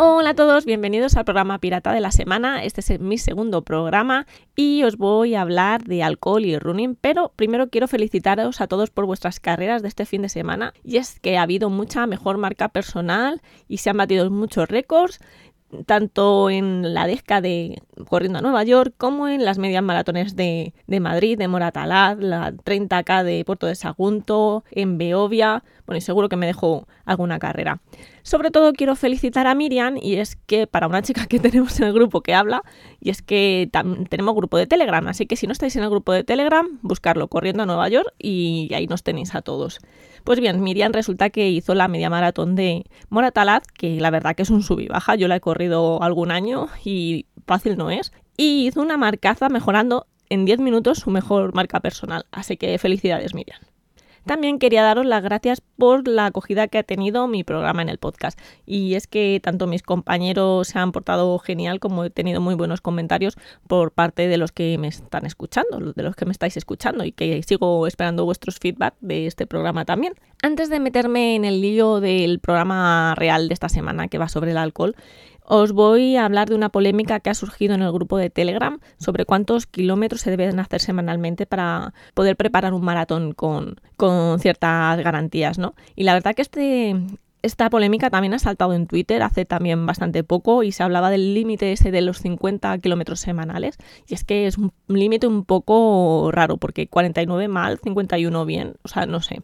Hola a todos, bienvenidos al programa Pirata de la Semana. Este es mi segundo programa y os voy a hablar de alcohol y running, pero primero quiero felicitaros a todos por vuestras carreras de este fin de semana. Y es que ha habido mucha mejor marca personal y se han batido muchos récords tanto en la década de corriendo a Nueva York como en las medias maratones de, Madrid, de Moratalaz, la 30K de Puerto de Sagunto, en Beovia, bueno, y seguro que me dejo alguna carrera. Sobre todo quiero felicitar a Miriam y es que para una chica que tenemos en el grupo que habla, y es que tenemos grupo de Telegram, así que si no estáis en el grupo de Telegram, buscarlo corriendo a Nueva York y ahí nos tenéis a todos. Pues bien, Miriam resulta que hizo la media maratón de Moratalaz, que la verdad que es un sub y baja, yo la he corrido algún año y fácil no es, y hizo una marcaza mejorando en 10 minutos su mejor marca personal, así que felicidades Miriam. También quería daros las gracias por la acogida que ha tenido mi programa en el podcast. Y es que tanto mis compañeros se han portado genial como he tenido muy buenos comentarios por parte de los que me están escuchando, de los que me estáis escuchando y que sigo esperando vuestros feedback de este programa también. Antes de meterme en el lío del programa real de esta semana que va sobre el alcohol, os voy a hablar de una polémica que ha surgido en el grupo de Telegram sobre cuántos kilómetros se deben hacer semanalmente para poder preparar un maratón con, ciertas garantías, ¿no? Y la verdad que este, esta polémica también ha saltado en Twitter hace también bastante poco y se hablaba del límite ese de los 50 kilómetros semanales. Y es que es un límite un poco raro porque 49 mal, 51 bien, o sea, no sé.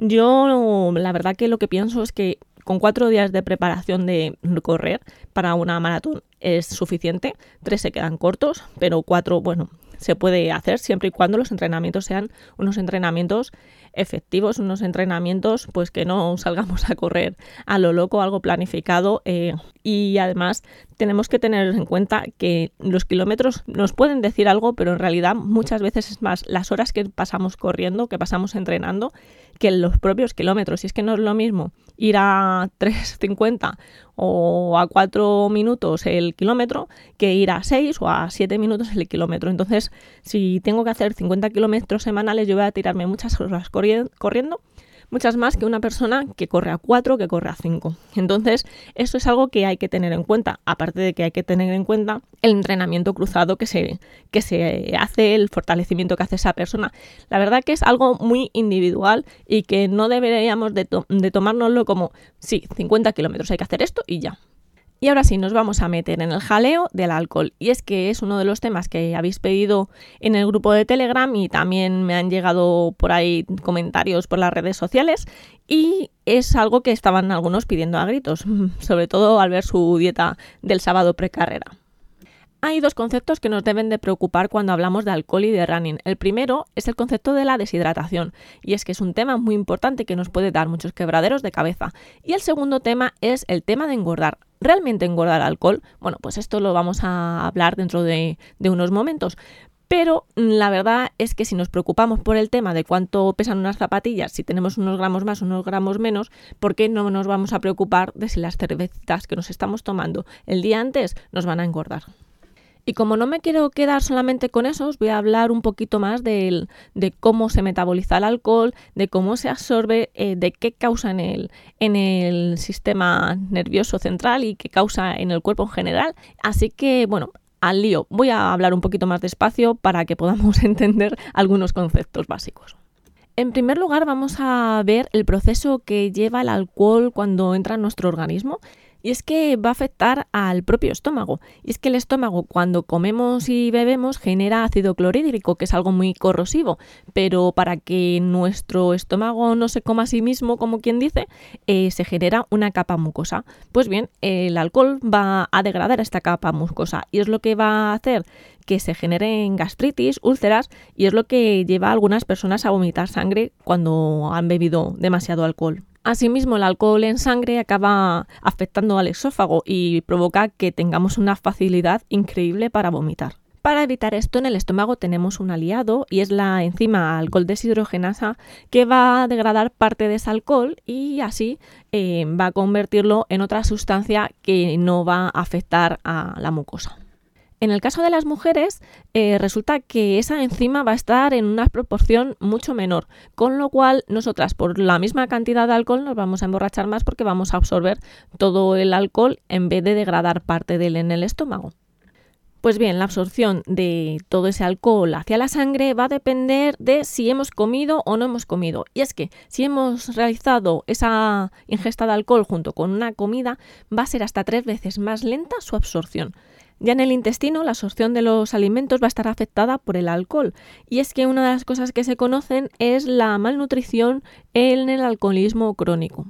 Yo la verdad que lo que pienso es que con cuatro días de preparación de correr para una maratón es suficiente. Tres se quedan cortos, pero cuatro, bueno, se puede hacer siempre y cuando los entrenamientos sean unos entrenamientos efectivos, unos entrenamientos pues que no salgamos a correr a lo loco, algo planificado eh, y además tenemos que tener en cuenta que los kilómetros nos pueden decir algo, pero en realidad muchas veces es más las horas que pasamos corriendo, que pasamos entrenando, que los propios kilómetros. Y es que no es lo mismo ir a 3.50 o a 4 minutos el kilómetro que ir a 6 o a 7 minutos el kilómetro. Entonces, si tengo que hacer 50 kilómetros semanales, yo voy a tirarme muchas horas corriendo muchas más que una persona que corre a 4, que corre a 5. Entonces, eso es algo que hay que tener en cuenta, aparte de que hay que tener en cuenta el entrenamiento cruzado que se, que se hace, el fortalecimiento que hace esa persona. La verdad que es algo muy individual y que no deberíamos de, de tomárnoslo como, sí, 50 kilómetros hay que hacer esto y ya. Y ahora sí, nos vamos a meter en el jaleo del alcohol. Y es que es uno de los temas que habéis pedido en el grupo de Telegram y también me han llegado por ahí comentarios por las redes sociales. Y es algo que estaban algunos pidiendo a gritos, sobre todo al ver su dieta del sábado precarrera. Hay dos conceptos que nos deben de preocupar cuando hablamos de alcohol y de running. El primero es el concepto de la deshidratación, y es que es un tema muy importante que nos puede dar muchos quebraderos de cabeza. Y el segundo tema es el tema de engordar. ¿Realmente engordar alcohol? Bueno, pues esto lo vamos a hablar dentro de, unos momentos. Pero la verdad es que si nos preocupamos por el tema de cuánto pesan unas zapatillas, si tenemos unos gramos más, unos gramos menos, ¿por qué no nos vamos a preocupar de si las cervecitas que nos estamos tomando el día antes nos van a engordar? Y como no me quiero quedar solamente con eso, os voy a hablar un poquito más de, cómo se metaboliza el alcohol, de cómo se absorbe, eh, de qué causa en el, en el sistema nervioso central y qué causa en el cuerpo en general. Así que, bueno, al lío. Voy a hablar un poquito más despacio para que podamos entender algunos conceptos básicos. En primer lugar, vamos a ver el proceso que lleva el alcohol cuando entra en nuestro organismo y es que va a afectar al propio estómago. Y es que el estómago cuando comemos y bebemos genera ácido clorhídrico, que es algo muy corrosivo, pero para que nuestro estómago no se coma a sí mismo, como quien dice, eh, se genera una capa mucosa. Pues bien, el alcohol va a degradar esta capa mucosa y es lo que va a hacer que se generen gastritis, úlceras y es lo que lleva a algunas personas a vomitar sangre cuando han bebido demasiado alcohol. Asimismo, el alcohol en sangre acaba afectando al esófago y provoca que tengamos una facilidad increíble para vomitar. Para evitar esto en el estómago tenemos un aliado y es la enzima alcohol deshidrogenasa que va a degradar parte de ese alcohol y así eh, va a convertirlo en otra sustancia que no va a afectar a la mucosa. En el caso de las mujeres, eh, resulta que esa enzima va a estar en una proporción mucho menor, con lo cual nosotras por la misma cantidad de alcohol nos vamos a emborrachar más porque vamos a absorber todo el alcohol en vez de degradar parte de él en el estómago. Pues bien, la absorción de todo ese alcohol hacia la sangre va a depender de si hemos comido o no hemos comido. Y es que si hemos realizado esa ingesta de alcohol junto con una comida, va a ser hasta tres veces más lenta su absorción. Ya en el intestino, la absorción de los alimentos va a estar afectada por el alcohol. Y es que una de las cosas que se conocen es la malnutrición en el alcoholismo crónico.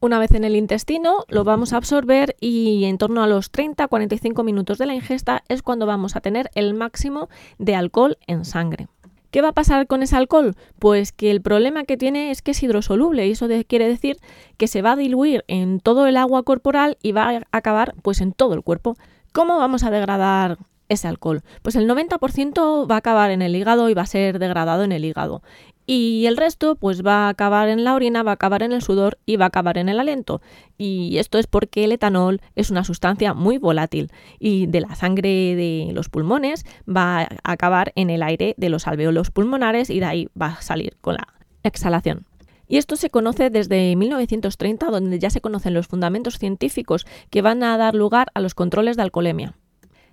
Una vez en el intestino lo vamos a absorber y en torno a los 30-45 minutos de la ingesta es cuando vamos a tener el máximo de alcohol en sangre. ¿Qué va a pasar con ese alcohol? Pues que el problema que tiene es que es hidrosoluble y eso quiere decir que se va a diluir en todo el agua corporal y va a acabar pues en todo el cuerpo. ¿Cómo vamos a degradar ese alcohol? Pues el 90% va a acabar en el hígado y va a ser degradado en el hígado y el resto pues va a acabar en la orina, va a acabar en el sudor y va a acabar en el aliento. Y esto es porque el etanol es una sustancia muy volátil y de la sangre de los pulmones va a acabar en el aire de los alveolos pulmonares y de ahí va a salir con la exhalación. Y esto se conoce desde 1930, donde ya se conocen los fundamentos científicos que van a dar lugar a los controles de alcoholemia.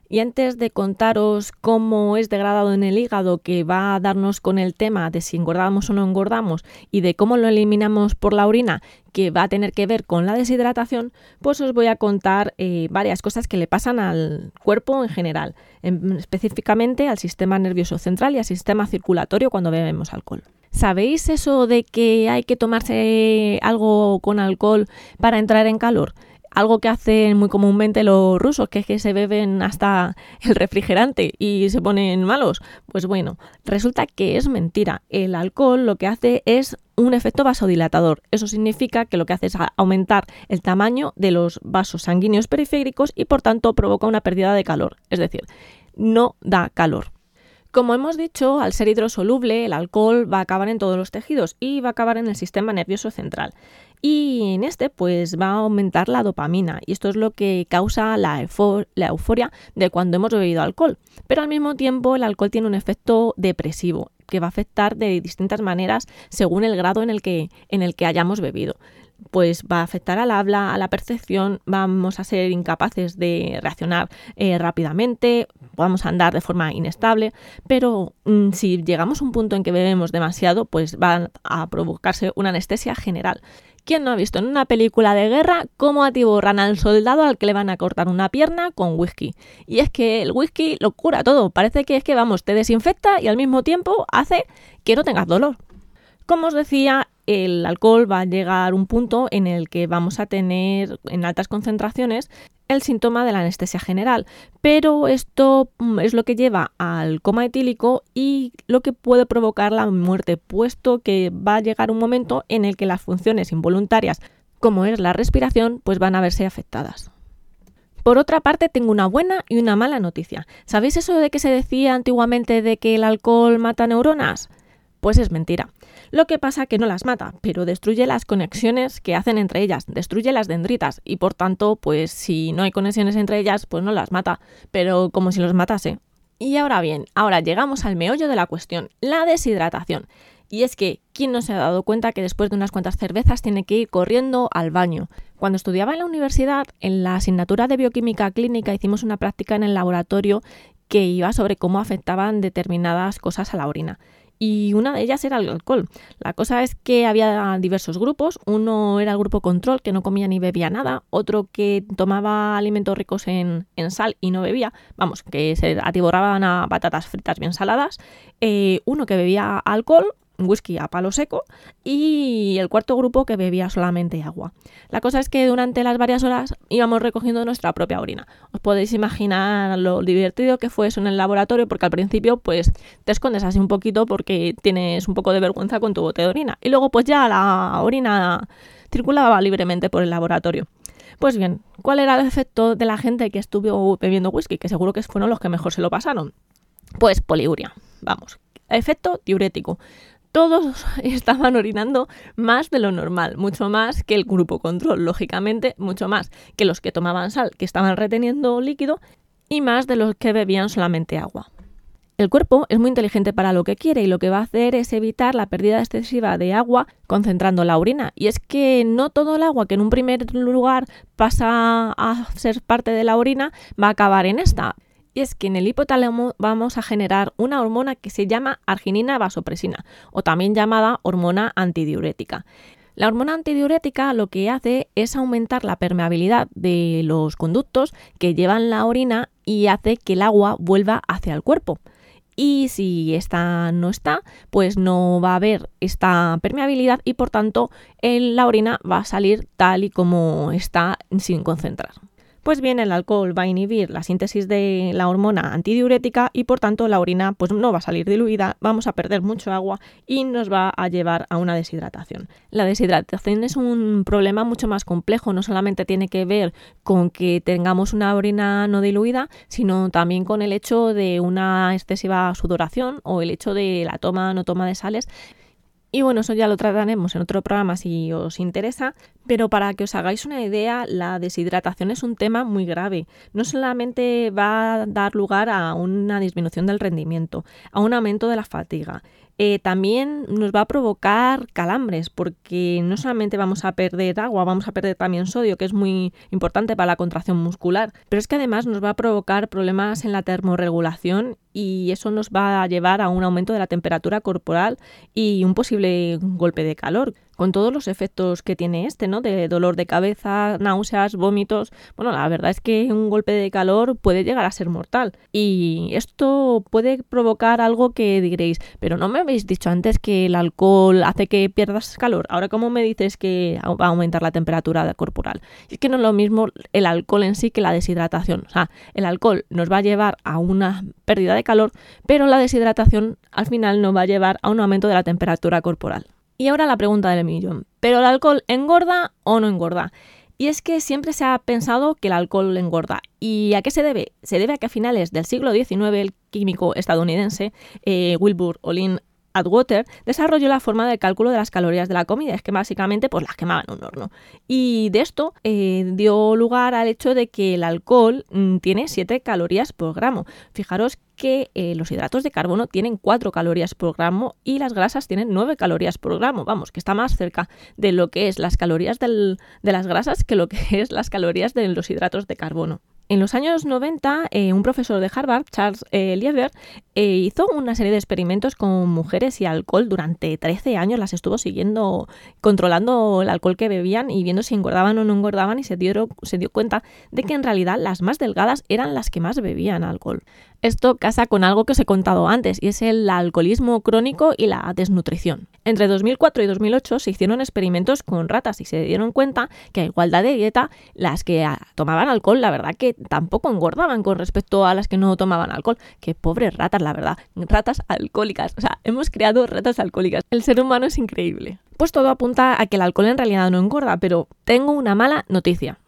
Y antes de contaros cómo es degradado en el hígado, que va a darnos con el tema de si engordamos o no engordamos, y de cómo lo eliminamos por la orina, que va a tener que ver con la deshidratación, pues os voy a contar eh, varias cosas que le pasan al cuerpo en general, específicamente al sistema nervioso central y al sistema circulatorio cuando bebemos alcohol. ¿Sabéis eso de que hay que tomarse algo con alcohol para entrar en calor? algo que hacen muy comúnmente los rusos, que es que se beben hasta el refrigerante y se ponen malos. Pues bueno, resulta que es mentira. El alcohol lo que hace es un efecto vasodilatador. Eso significa que lo que hace es aumentar el tamaño de los vasos sanguíneos periféricos y por tanto provoca una pérdida de calor. Es decir, no da calor. Como hemos dicho, al ser hidrosoluble, el alcohol va a acabar en todos los tejidos y va a acabar en el sistema nervioso central. Y en este, pues va a aumentar la dopamina, y esto es lo que causa la, euforia de cuando hemos bebido alcohol. Pero al mismo tiempo, el alcohol tiene un efecto depresivo que va a afectar de distintas maneras según el grado en el que hayamos bebido pues va a afectar al habla, a la percepción, vamos a ser incapaces de reaccionar eh, rápidamente, vamos a andar de forma inestable, pero mm, si llegamos a un punto en que bebemos demasiado, pues va a provocarse una anestesia general. ¿Quién no ha visto en una película de guerra cómo atiborran al soldado al que le van a cortar una pierna con whisky? Y es que el whisky lo cura todo, parece que es que vamos, te desinfecta y al mismo tiempo hace que no tengas dolor. Como os decía, el alcohol va a llegar a un punto en el que vamos a tener en altas concentraciones el síntoma de la anestesia general, pero esto mm, es lo que lleva al coma etílico y lo que puede provocar la muerte, puesto que va a llegar un momento en el que las funciones involuntarias, como es la respiración, pues van a verse afectadas. Por otra parte, tengo una buena y una mala noticia. ¿Sabéis eso de que se decía antiguamente de que el alcohol mata neuronas? Pues es mentira. Lo que pasa que no las mata, pero destruye las conexiones que hacen entre ellas, destruye las dendritas y por tanto, pues si no hay conexiones entre ellas, pues no las mata, pero como si los matase. Y ahora bien, ahora llegamos al meollo de la cuestión, la deshidratación. Y es que, ¿quién no se ha dado cuenta que después de unas cuantas cervezas tiene que ir corriendo al baño? Cuando estudiaba en la universidad, en la asignatura de bioquímica clínica hicimos una práctica en el laboratorio que iba sobre cómo afectaban determinadas cosas a la orina y una de ellas era el alcohol. La cosa es que había diversos grupos. Uno era el grupo control, que no comía ni bebía nada. Otro que tomaba alimentos ricos en, sal y no bebía. Vamos, que se atiborraban a patatas fritas bien saladas. Eh, uno que bebía alcohol whisky a palo seco y el cuarto grupo que bebía solamente agua. La cosa es que durante las varias horas íbamos recogiendo nuestra propia orina. Os podéis imaginar lo divertido que fue eso en el laboratorio porque al principio pues te escondes así un poquito porque tienes un poco de vergüenza con tu bote de orina y luego pues ya la orina circulaba libremente por el laboratorio. Pues bien, ¿cuál era el efecto de la gente que estuvo bebiendo whisky? Que seguro que fueron los que mejor se lo pasaron. Pues poliuria, vamos, efecto diurético. Todos estaban orinando más de lo normal, mucho más que el grupo control, lógicamente, mucho más que los que tomaban sal, que estaban reteniendo líquido, y más de los que bebían solamente agua. El cuerpo es muy inteligente para lo que quiere y lo que va a hacer es evitar la pérdida excesiva de agua concentrando la orina. Y es que no todo el agua que en un primer lugar pasa a ser parte de la orina va a acabar en esta. Y es que en el hipotálamo vamos a generar una hormona que se llama arginina vasopresina o también llamada hormona antidiurética. La hormona antidiurética lo que hace es aumentar la permeabilidad de los conductos que llevan la orina y hace que el agua vuelva hacia el cuerpo y si esta no está, pues no va a haber esta permeabilidad y por tanto la orina va a salir tal y como está sin concentrar. Pues bien, el alcohol va a inhibir la síntesis de la hormona antidiurética y por tanto la orina pues no va a salir diluida, vamos a perder mucho agua y nos va a llevar a una deshidratación. La deshidratación es un problema mucho más complejo, no solamente tiene que ver con que tengamos una orina no diluida, sino también con el hecho de una excesiva sudoración o el hecho de la toma no toma de sales y bueno, eso ya lo trataremos en otro programa si os interesa, pero para que os hagáis una idea, la deshidratación es un tema muy grave. No solamente va a dar lugar a una disminución del rendimiento, a un aumento de la fatiga, eh, también nos va a provocar calambres, porque no solamente vamos a perder agua, vamos a perder también sodio, que es muy importante para la contracción muscular, pero es que además nos va a provocar problemas en la termorregulación y eso nos va a llevar a un aumento de la temperatura corporal y un posible golpe de calor con todos los efectos que tiene este, ¿no? De dolor de cabeza, náuseas, vómitos. Bueno, la verdad es que un golpe de calor puede llegar a ser mortal. Y esto puede provocar algo que diréis, pero no me habéis dicho antes que el alcohol hace que pierdas calor. Ahora, ¿cómo me dices que va a aumentar la temperatura corporal? Es que no es lo mismo el alcohol en sí que la deshidratación. O sea, el alcohol nos va a llevar a una pérdida de calor, pero la deshidratación al final nos va a llevar a un aumento de la temperatura corporal. Y ahora la pregunta del millón. ¿Pero el alcohol engorda o no engorda? Y es que siempre se ha pensado que el alcohol engorda. ¿Y a qué se debe? Se debe a que a finales del siglo XIX el químico estadounidense eh, Wilbur Olin Atwater desarrolló la forma de cálculo de las calorías de la comida, es que básicamente pues las quemaban en un horno. Y de esto eh, dio lugar al hecho de que el alcohol mm, tiene 7 calorías por gramo. Fijaros que eh, los hidratos de carbono tienen 4 calorías por gramo y las grasas tienen 9 calorías por gramo. Vamos, que está más cerca de lo que es las calorías de las grasas que lo que es las calorías de los hidratos de carbono. En los años 90, eh, un profesor de Harvard, Charles eh, Lieber, eh, hizo una serie de experimentos con mujeres y alcohol. Durante 13 años las estuvo siguiendo, controlando el alcohol que bebían y viendo si engordaban o no engordaban y se dio, se dio cuenta de que en realidad las más delgadas eran las que más bebían alcohol. Esto casa con algo que os he contado antes y es el alcoholismo crónico y la desnutrición. Entre 2004 y 2008 se hicieron experimentos con ratas y se dieron cuenta que a igualdad de dieta las que ah, tomaban alcohol la verdad que tampoco engordaban con respecto a las que no tomaban alcohol. Qué pobres ratas la verdad, ratas alcohólicas. O sea, hemos creado ratas alcohólicas. El ser humano es increíble. Pues todo apunta a que el alcohol en realidad no engorda, pero tengo una mala noticia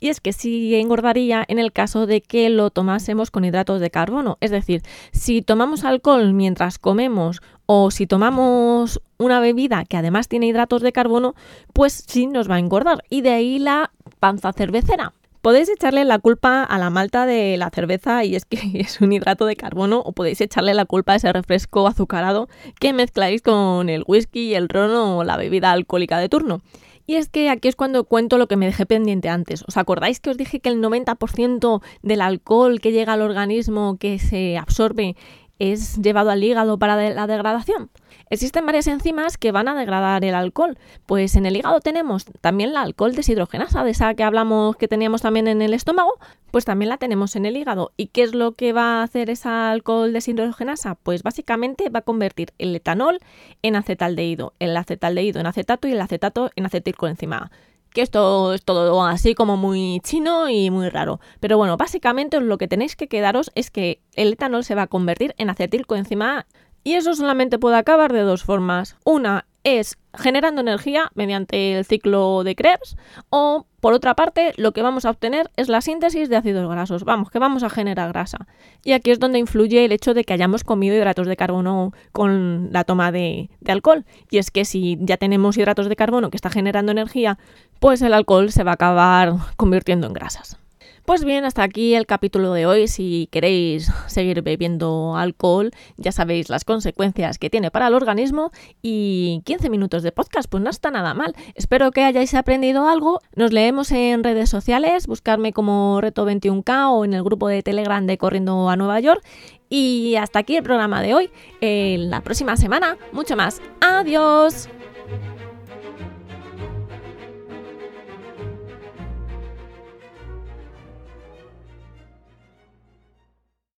y es que sí engordaría en el caso de que lo tomásemos con hidratos de carbono. Es decir, si tomamos alcohol mientras comemos o si tomamos una bebida que además tiene hidratos de carbono, pues sí nos va a engordar. Y de ahí la panza cervecera. Podéis echarle la culpa a la malta de la cerveza y es que es un hidrato de carbono o podéis echarle la culpa a ese refresco azucarado que mezcláis con el whisky, el ron o la bebida alcohólica de turno. Y es que aquí es cuando cuento lo que me dejé pendiente antes. ¿Os acordáis que os dije que el 90% del alcohol que llega al organismo, que se absorbe, es llevado al hígado para la degradación? Existen varias enzimas que van a degradar el alcohol. Pues en el hígado tenemos también la alcohol deshidrogenasa, de esa que hablamos que teníamos también en el estómago, pues también la tenemos en el hígado. ¿Y qué es lo que va a hacer esa alcohol deshidrogenasa? Pues básicamente va a convertir el etanol en acetaldehído, el acetaldehído en acetato y el acetato en acetilcoenzima que esto es todo así como muy chino y muy raro. Pero bueno, básicamente lo que tenéis que quedaros es que el etanol se va a convertir en acetilcoenzima y eso solamente puede acabar de dos formas. Una es generando energía mediante el ciclo de Krebs o por otra parte lo que vamos a obtener es la síntesis de ácidos grasos, vamos, que vamos a generar grasa. Y aquí es donde influye el hecho de que hayamos comido hidratos de carbono con la toma de, alcohol. Y es que si ya tenemos hidratos de carbono que está generando energía, pues el alcohol se va a acabar convirtiendo en grasas. Pues bien, hasta aquí el capítulo de hoy. Si queréis seguir bebiendo alcohol, ya sabéis las consecuencias que tiene para el organismo y 15 minutos de podcast, pues no está nada mal. Espero que hayáis aprendido algo. Nos leemos en redes sociales, buscarme como Reto21K o en el grupo de Telegram de Corriendo a Nueva York. Y hasta aquí el programa de hoy. En la próxima semana, mucho más. Adiós.